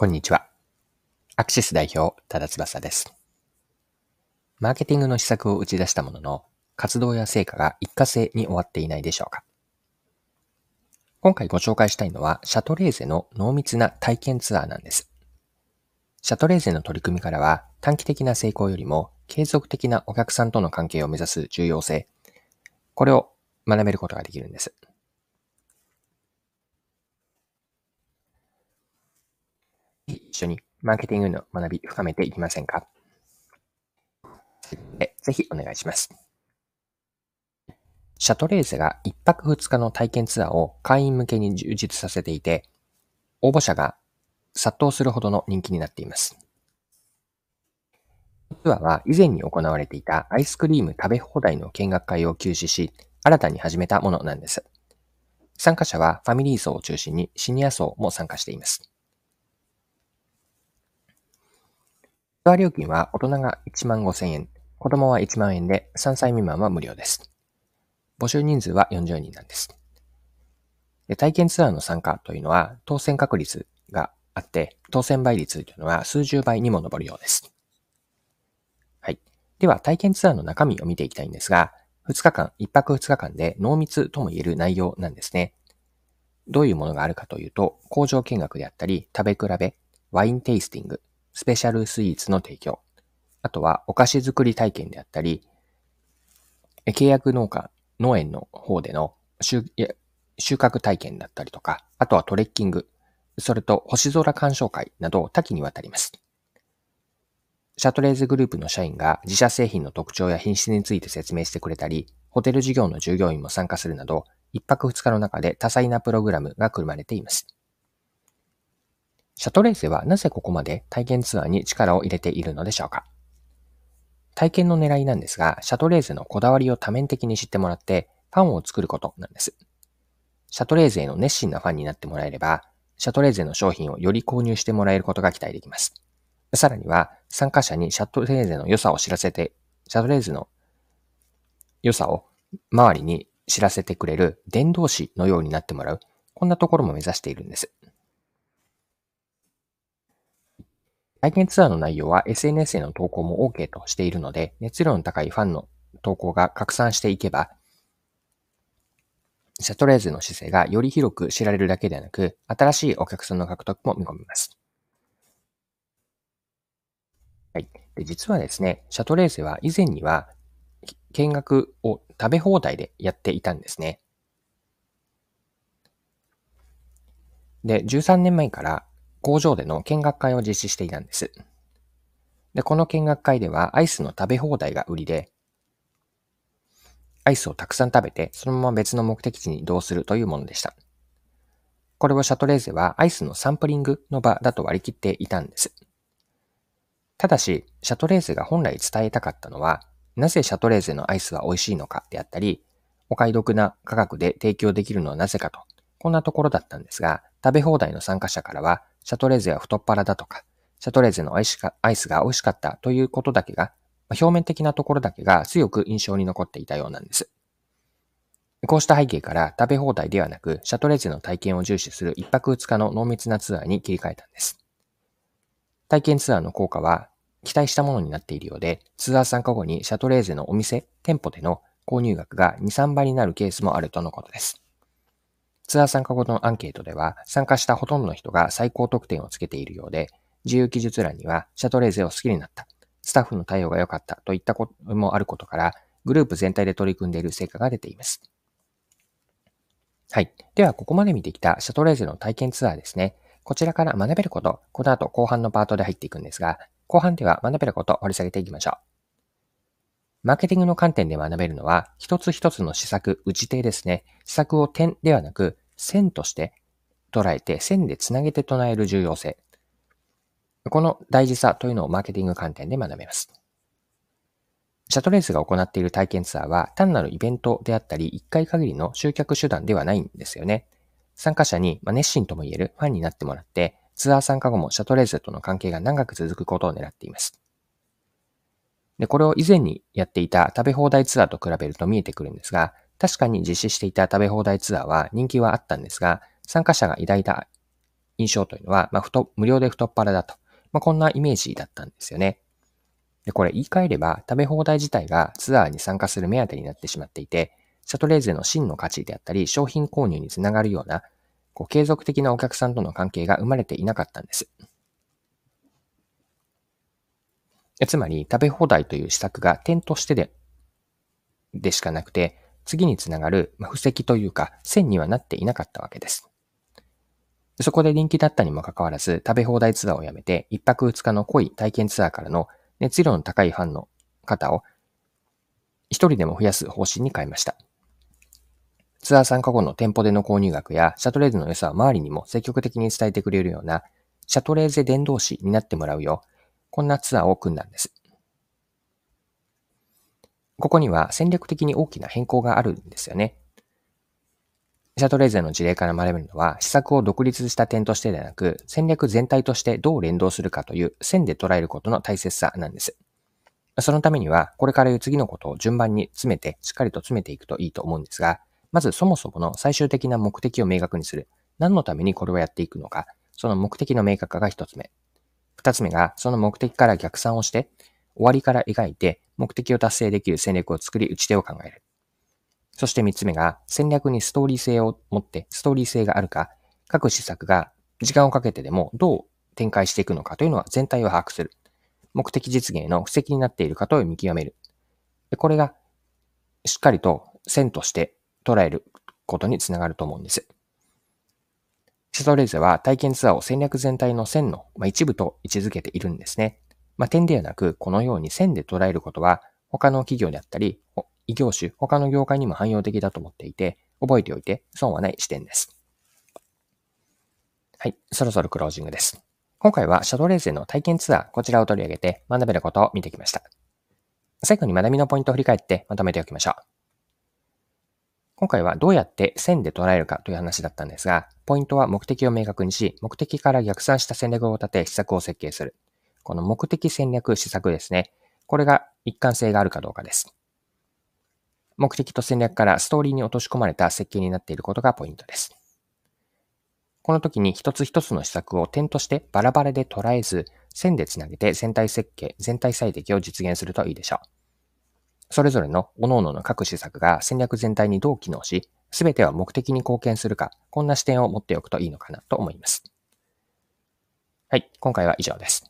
こんにちは。アクシス代表、多田翼です。マーケティングの施策を打ち出したものの、活動や成果が一過性に終わっていないでしょうか。今回ご紹介したいのは、シャトレーゼの濃密な体験ツアーなんです。シャトレーゼの取り組みからは、短期的な成功よりも、継続的なお客さんとの関係を目指す重要性、これを学べることができるんです。一緒にマーケティングの学び深めていきませんか？ぜひお願いします。シャトレーゼが1泊2日の体験ツアーを会員向けに充実させていて、応募者が殺到するほどの人気になっています。ツアーは以前に行われていたアイスクリーム食べ放題の見学会を休止し、新たに始めたものなんです。参加者はファミリー層を中心にシニア層も参加しています。ツアー料金は大人が1万5千円、子供は1万円で3歳未満は無料です。募集人数は40人なんです。で体験ツアーの参加というのは当選確率があって、当選倍率というのは数十倍にも上るようです。はい。では体験ツアーの中身を見ていきたいんですが、2日間、1泊2日間で濃密とも言える内容なんですね。どういうものがあるかというと、工場見学であったり、食べ比べ、ワインテイスティング、スペシャルスイーツの提供。あとはお菓子作り体験であったり、契約農家、農園の方での収穫体験だったりとか、あとはトレッキング、それと星空鑑賞会など多岐にわたります。シャトレーズグループの社員が自社製品の特徴や品質について説明してくれたり、ホテル事業の従業員も参加するなど、一泊二日の中で多彩なプログラムが組まれています。シャトレーゼはなぜここまで体験ツアーに力を入れているのでしょうか？体験の狙いなんですが、シャトレーゼのこだわりを多面的に知ってもらって、ファンを作ることなんです。シャトレーゼの熱心なファンになってもらえれば、シャトレーゼの商品をより購入してもらえることが期待できます。さらには、参加者にシャトレーゼの良さを知らせて、シャトレーゼの良さを周りに知らせてくれる伝道師のようになってもらう、こんなところも目指しているんです。体験ツアーの内容は SNS への投稿も OK としているので、熱量の高いファンの投稿が拡散していけば、シャトレーゼの姿勢がより広く知られるだけではなく、新しいお客さんの獲得も見込みます。はい。で実はですね、シャトレーゼは以前には見学を食べ放題でやっていたんですね。で、13年前から工場での見学会を実施していたんです。で、この見学会ではアイスの食べ放題が売りで、アイスをたくさん食べて、そのまま別の目的地に移動するというものでした。これをシャトレーゼはアイスのサンプリングの場だと割り切っていたんです。ただし、シャトレーゼが本来伝えたかったのは、なぜシャトレーゼのアイスは美味しいのかであったり、お買い得な価格で提供できるのはなぜかと、こんなところだったんですが、食べ放題の参加者からは、シャトレーゼは太っ腹だとか、シャトレーゼのアイスが美味しかったということだけが、表面的なところだけが強く印象に残っていたようなんです。こうした背景から食べ放題ではなく、シャトレーゼの体験を重視する一泊二日の濃密なツアーに切り替えたんです。体験ツアーの効果は期待したものになっているようで、ツアー参加後にシャトレーゼのお店、店舗での購入額が2、3倍になるケースもあるとのことです。ツアー参加後のアンケートでは、参加したほとんどの人が最高得点をつけているようで、自由記述欄には、シャトレーゼを好きになった、スタッフの対応が良かったといったこともあることから、グループ全体で取り組んでいる成果が出ています。はい。では、ここまで見てきたシャトレーゼの体験ツアーですね。こちらから学べること、この後後半のパートで入っていくんですが、後半では学べることを掘り下げていきましょう。マーケティングの観点で学べるのは、一つ一つの施策、打ち手ですね。施策を点ではなく、線として捉えて線でつなげて唱える重要性。この大事さというのをマーケティング観点で学べます。シャトレースが行っている体験ツアーは単なるイベントであったり、1回限りの集客手段ではないんですよね。参加者にま熱心とも言えるファンになってもらって、ツアー参加後もシャトレーゼとの関係が長く続くことを狙っています。で、これを以前にやっていた食べ放題ツアーと比べると見えてくるんですが、確かに実施していた食べ放題ツアーは人気はあったんですが、参加者が抱いた印象というのは、まあ、太無料で太っ腹だと。まあ、こんなイメージだったんですよね。で、これ言い換えれば、食べ放題自体がツアーに参加する目当てになってしまっていて、シャトレーゼの真の価値であったり、商品購入につながるような、こう継続的なお客さんとの関係が生まれていなかったんです。つまり、食べ放題という施策が点としてで、でしかなくて、次につながる、ま、布石というか、線にはなっていなかったわけです。そこで人気だったにもかかわらず、食べ放題ツアーをやめて、一泊二日の濃い体験ツアーからの熱量の高いファンの方を一人でも増やす方針に変えました。ツアー参加後の店舗での購入額やシャトレーゼの良さを周りにも積極的に伝えてくれるようなシャトレーゼ伝道師になってもらうよう、こんなツアーを組んだんです。ここには戦略的に大きな変更があるんですよね。シャトレーゼの事例から学べるのは、施策を独立した点としてではなく、戦略全体としてどう連動するかという線で捉えることの大切さなんです。そのためには、これから言う次のことを順番に詰めて、しっかりと詰めていくといいと思うんですが、まずそもそもの最終的な目的を明確にする。何のためにこれをやっていくのか、その目的の明確化が一つ目。二つ目が、その目的から逆算をして、終わりから描いて、目的を達成できる戦略を作り、打ち手を考える。そして三つ目が、戦略にストーリー性を持って、ストーリー性があるか、各施策が時間をかけてでもどう展開していくのかというのは全体を把握する。目的実現への布石になっているかと見極める。これがしっかりと線として捉えることにつながると思うんです。シャトレーゼは体験ツアーを戦略全体の線の一部と位置づけているんですね。まあ、点ではなく、このように線で捉えることは、他の企業であったり、異業種、他の業界にも汎用的だと思っていて、覚えておいて損はない視点です。はい、そろそろクロージングです。今回はシャドーレーゼの体験ツアー、こちらを取り上げて学べることを見てきました。最後に学びのポイントを振り返ってまとめておきましょう。今回はどうやって線で捉えるかという話だったんですが、ポイントは目的を明確にし、目的から逆算した戦略を立て、施策を設計する。この目的戦略施策ですね。これが一貫性があるかどうかです。目的と戦略からストーリーに落とし込まれた設計になっていることがポイントです。この時に一つ一つの施策を点としてバラバラで捉えず、線でつなげて全体設計、全体最適を実現するといいでしょう。それぞれの各々の各施策が戦略全体にどう機能し、すべては目的に貢献するか、こんな視点を持っておくといいのかなと思います。はい、今回は以上です。